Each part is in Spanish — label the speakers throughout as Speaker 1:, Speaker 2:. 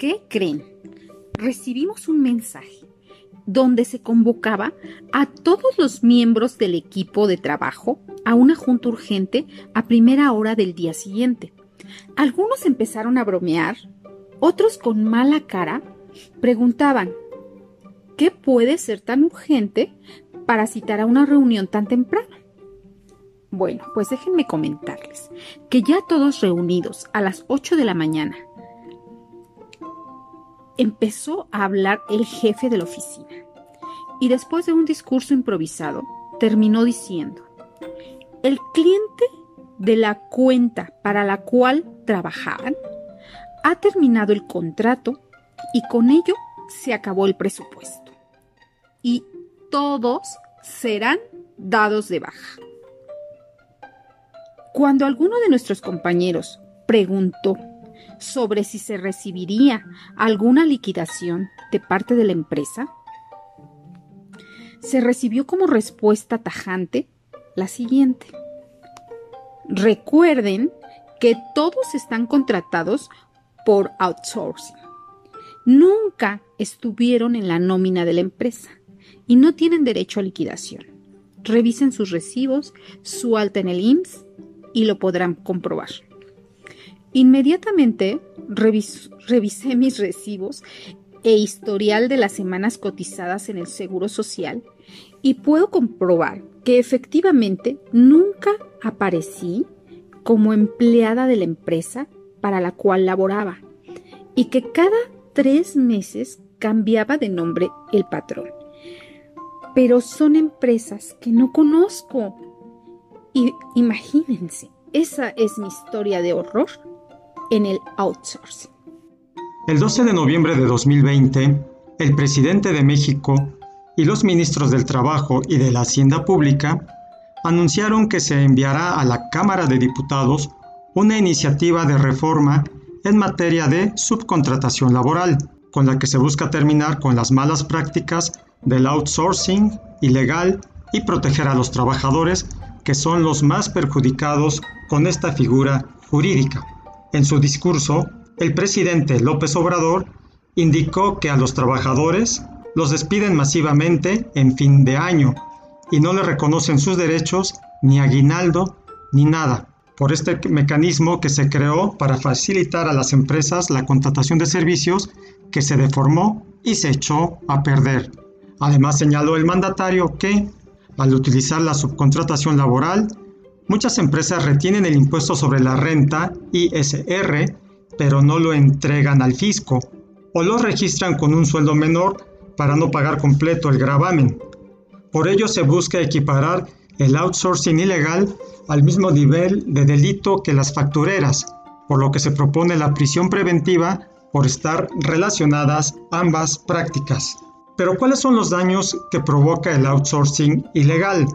Speaker 1: ¿Qué creen? Recibimos un mensaje donde se convocaba a todos los miembros del equipo de trabajo a una junta urgente a primera hora del día siguiente. Algunos empezaron a bromear, otros con mala cara preguntaban, ¿qué puede ser tan urgente para citar a una reunión tan temprano? Bueno, pues déjenme comentarles que ya todos reunidos a las 8 de la mañana, empezó a hablar el jefe de la oficina y después de un discurso improvisado terminó diciendo, el cliente de la cuenta para la cual trabajaban ha terminado el contrato y con ello se acabó el presupuesto. Y todos serán dados de baja. Cuando alguno de nuestros compañeros preguntó sobre si se recibiría alguna liquidación de parte de la empresa, se recibió como respuesta tajante la siguiente. Recuerden que todos están contratados por outsourcing. Nunca estuvieron en la nómina de la empresa y no tienen derecho a liquidación. Revisen sus recibos, su alta en el IMSS y lo podrán comprobar. Inmediatamente revisé mis recibos e historial de las semanas cotizadas en el Seguro Social y puedo comprobar que efectivamente nunca aparecí como empleada de la empresa para la cual laboraba y que cada tres meses cambiaba de nombre el patrón. Pero son empresas que no conozco. Y imagínense, esa es mi historia de horror en el outsourcing.
Speaker 2: El 12 de noviembre de 2020, el presidente de México y los ministros del Trabajo y de la Hacienda Pública anunciaron que se enviará a la Cámara de Diputados una iniciativa de reforma en materia de subcontratación laboral, con la que se busca terminar con las malas prácticas del outsourcing ilegal y proteger a los trabajadores que son los más perjudicados con esta figura jurídica. En su discurso, el presidente López Obrador indicó que a los trabajadores los despiden masivamente en fin de año y no le reconocen sus derechos, ni aguinaldo, ni nada, por este mecanismo que se creó para facilitar a las empresas la contratación de servicios que se deformó y se echó a perder. Además señaló el mandatario que, al utilizar la subcontratación laboral, muchas empresas retienen el impuesto sobre la renta ISR, pero no lo entregan al fisco, o lo registran con un sueldo menor para no pagar completo el gravamen. Por ello se busca equiparar el outsourcing ilegal al mismo nivel de delito que las factureras, por lo que se propone la prisión preventiva por estar relacionadas ambas prácticas. Pero ¿cuáles son los daños que provoca el outsourcing ilegal?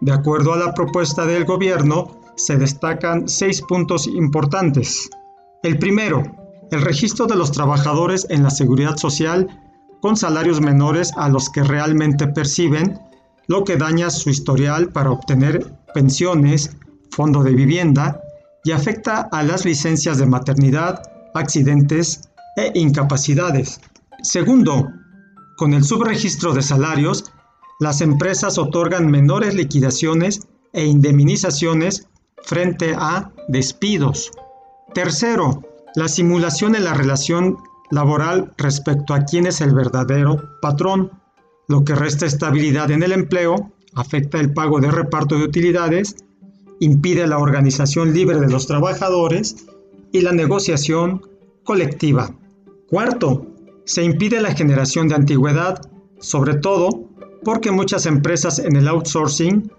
Speaker 2: De acuerdo a la propuesta del gobierno, se destacan seis puntos importantes. El primero, el registro de los trabajadores en la seguridad social con salarios menores a los que realmente perciben, lo que daña su historial para obtener pensiones, fondo de vivienda y afecta a las licencias de maternidad, accidentes e incapacidades. Segundo, con el subregistro de salarios, las empresas otorgan menores liquidaciones e indemnizaciones frente a despidos. Tercero, la simulación en la relación laboral respecto a quién es el verdadero patrón, lo que resta estabilidad en el empleo, afecta el pago de reparto de utilidades, impide la organización libre de los trabajadores y la negociación colectiva. Cuarto, se impide la generación de antigüedad, sobre todo porque muchas empresas en el outsourcing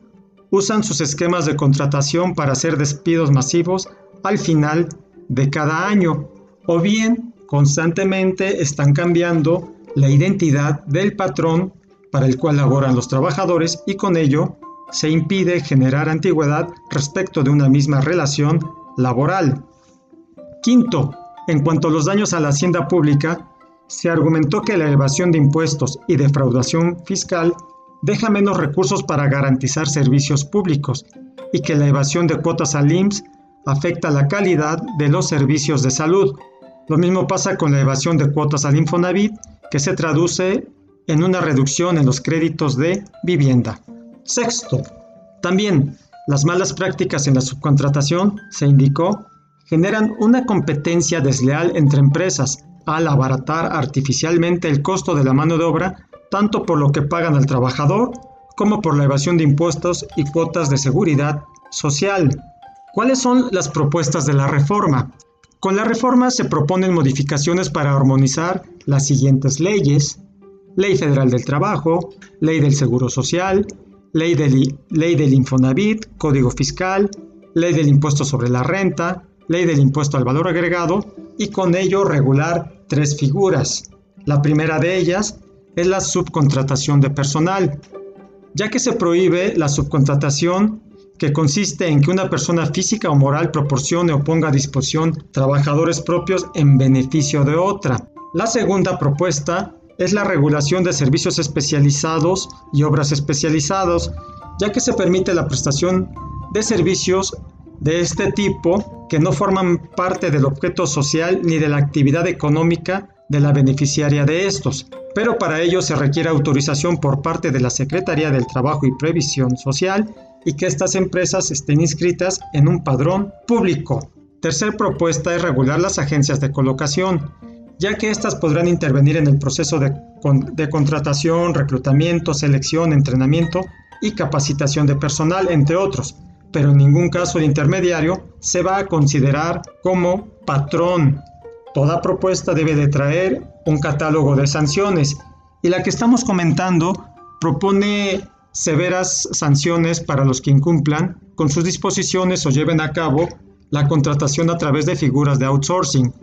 Speaker 2: usan sus esquemas de contratación para hacer despidos masivos al final de cada año, o bien constantemente están cambiando la identidad del patrón para el cual laboran los trabajadores y con ello se impide generar antigüedad respecto de una misma relación laboral. Quinto, en cuanto a los daños a la hacienda pública, se argumentó que la evasión de impuestos y defraudación fiscal deja menos recursos para garantizar servicios públicos y que la evasión de cuotas al IMSS afecta la calidad de los servicios de salud, Lo mismo pasa con la evasión de cuotas al Infonavit, que se traduce en una reducción en los créditos de vivienda. Sexto, también las malas prácticas en la subcontratación, se indicó, generan una competencia desleal entre empresas al abaratar artificialmente el costo de la mano de obra, tanto por lo que pagan al trabajador como por la evasión de impuestos y cuotas de seguridad social. ¿Cuáles son las propuestas de la reforma? Con la reforma se proponen modificaciones para armonizar las siguientes leyes. Ley Federal del Trabajo, Ley del Seguro Social, Ley del, ley del Infonavit, Código Fiscal, Ley del Impuesto sobre la Renta, Ley del Impuesto al Valor Agregado y con ello regular tres figuras. La primera de ellas es la subcontratación de personal, ya que se prohíbe la subcontratación que consiste en que una persona física o moral proporcione o ponga a disposición trabajadores propios en beneficio de otra. La segunda propuesta es la regulación de servicios especializados y obras especializados, ya que se permite la prestación de servicios de este tipo que no forman parte del objeto social ni de la actividad económica de la beneficiaria de estos, pero para ello se requiere autorización por parte de la Secretaría del Trabajo y Previsión Social y que estas empresas estén inscritas en un padrón público. Tercer propuesta es regular las agencias de colocación, ya que éstas podrán intervenir en el proceso de, de, contratación, reclutamiento, selección, entrenamiento y capacitación de personal, entre otros, pero en ningún caso el intermediario se va a considerar como patrón. Toda propuesta debe de traer un catálogo de sanciones y la que estamos comentando propone severas sanciones para los que incumplan con sus disposiciones o lleven a cabo la contratación a través de figuras de outsourcing.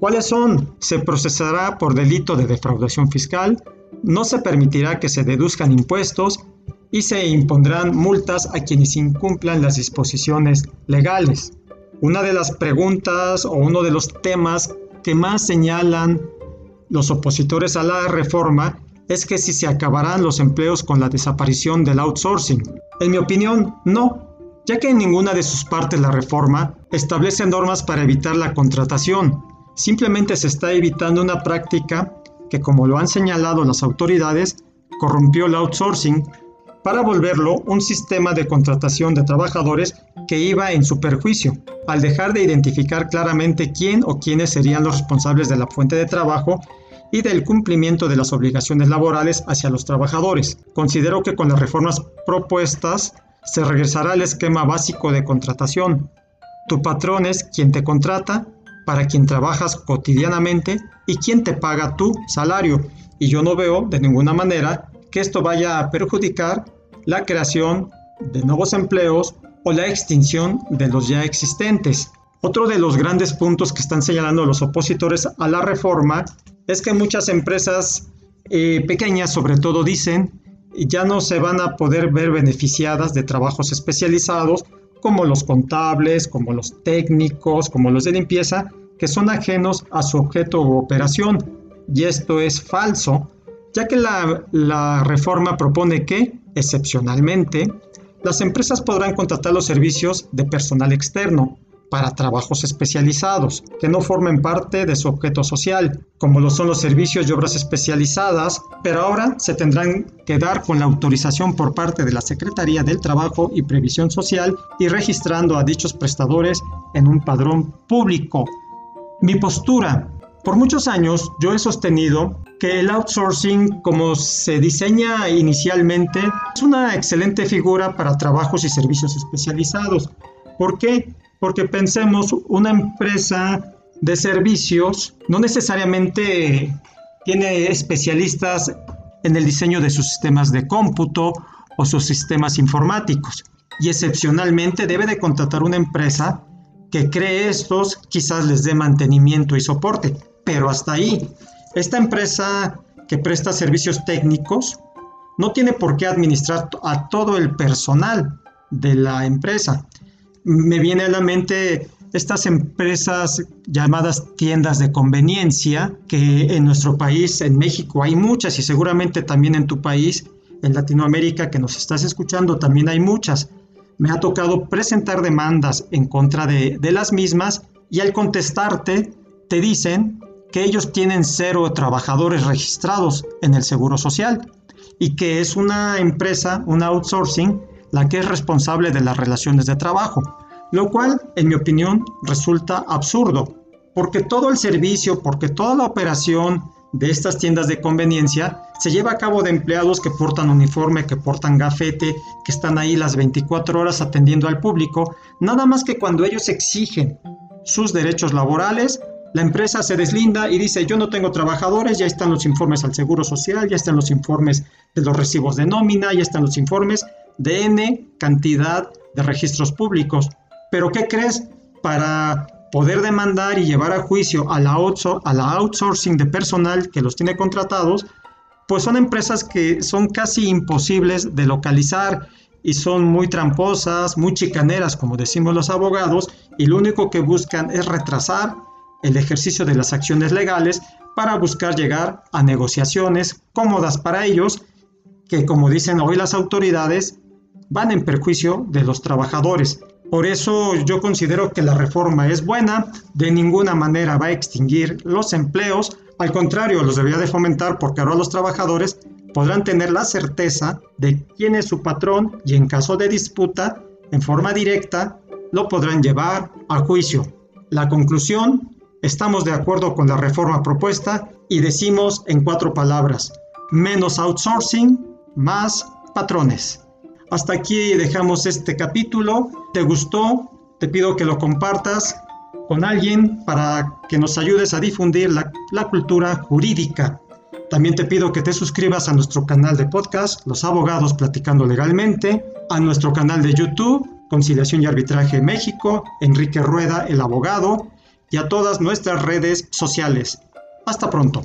Speaker 2: ¿Cuáles son? Se procesará por delito de defraudación fiscal, no se permitirá que se deduzcan impuestos y se impondrán multas a quienes incumplan las disposiciones legales. Una de las preguntas o uno de los temas que más señalan los opositores a la reforma es que si se acabarán los empleos con la desaparición del outsourcing. En mi opinión, no, ya que en ninguna de sus partes la reforma establece normas para evitar la contratación. Simplemente se está evitando una práctica que, como lo han señalado las autoridades, corrompió el outsourcing para volverlo un sistema de contratación de trabajadores que iba en su perjuicio, al dejar de identificar claramente quién o quiénes serían los responsables de la fuente de trabajo y del cumplimiento de las obligaciones laborales hacia los trabajadores. Considero que con las reformas propuestas se regresará al esquema básico de contratación. Tu patrón es quien te contrata, para quien trabajas cotidianamente y quien te paga tu salario. Y yo no veo de ninguna manera que esto vaya a perjudicar la creación de nuevos empleos o la extinción de los ya existentes. Otro de los grandes puntos que están señalando los opositores a la reforma es que muchas empresas eh, pequeñas, sobre todo, dicen ya no se van a poder ver beneficiadas de trabajos especializados como los contables, como los técnicos, como los de limpieza, que son ajenos a su objeto u operación. Y esto es falso, ya que la, reforma propone que, excepcionalmente, las empresas podrán contratar los servicios de personal externo, para trabajos especializados que no formen parte de su objeto social, como lo son los servicios y obras especializadas, pero ahora se tendrán que dar con la autorización por parte de la Secretaría del Trabajo y Previsión Social y registrando a dichos prestadores en un padrón público. Mi postura. Por muchos años yo he sostenido que el outsourcing, como se diseña inicialmente, es una excelente figura para trabajos y servicios especializados. ¿Por qué? Porque pensemos, una empresa de servicios no necesariamente tiene especialistas en el diseño de sus sistemas de cómputo o sus sistemas informáticos y excepcionalmente debe de contratar una empresa que cree estos, quizás les dé mantenimiento y soporte, pero hasta ahí. Esta empresa que presta servicios técnicos no tiene por qué administrar a todo el personal de la empresa me viene a la mente estas empresas llamadas tiendas de conveniencia, que en nuestro país, en México, hay muchas y seguramente también en tu país, en Latinoamérica, que nos estás escuchando, también hay muchas. Me ha tocado presentar demandas en contra de, las mismas y al contestarte te dicen que ellos tienen cero trabajadores registrados en el Seguro Social y que es una empresa, un outsourcing, la que es responsable de las relaciones de trabajo, lo cual, en mi opinión, resulta absurdo, porque todo el servicio, porque toda la operación de estas tiendas de conveniencia se lleva a cabo de empleados que portan uniforme, que portan gafete, que están ahí las 24 horas atendiendo al público, nada más que cuando ellos exigen sus derechos laborales, la empresa se deslinda y dice, yo no tengo trabajadores, ya están los informes al Seguro Social, ya están los informes de los recibos de nómina, ya están los informes de N cantidad de registros públicos. Pero ¿qué crees? Para poder demandar y llevar a juicio a la, a la outsourcing de personal que los tiene contratados, pues son empresas que son casi imposibles de localizar y son muy tramposas, muy chicaneras, como decimos los abogados, y lo único que buscan es retrasar el ejercicio de las acciones legales para buscar llegar a negociaciones cómodas para ellos, que como dicen hoy las autoridades, van en perjuicio de los trabajadores. Por eso yo considero que la reforma es buena, de ninguna manera va a extinguir los empleos, al contrario, los debería de fomentar porque ahora los trabajadores podrán tener la certeza de quién es su patrón y en caso de disputa, en forma directa, lo podrán llevar a juicio. La conclusión, estamos de acuerdo con la reforma propuesta y decimos en cuatro palabras, menos outsourcing, más patrones. Hasta aquí dejamos este capítulo. ¿Te gustó? Te pido que lo compartas con alguien para que nos ayudes a difundir la, cultura jurídica. También te pido que te suscribas a nuestro canal de podcast, Los Abogados Platicando Legalmente, a nuestro canal de YouTube, Conciliación y Arbitraje México, Enrique Rueda, el abogado, y a todas nuestras redes sociales. Hasta pronto.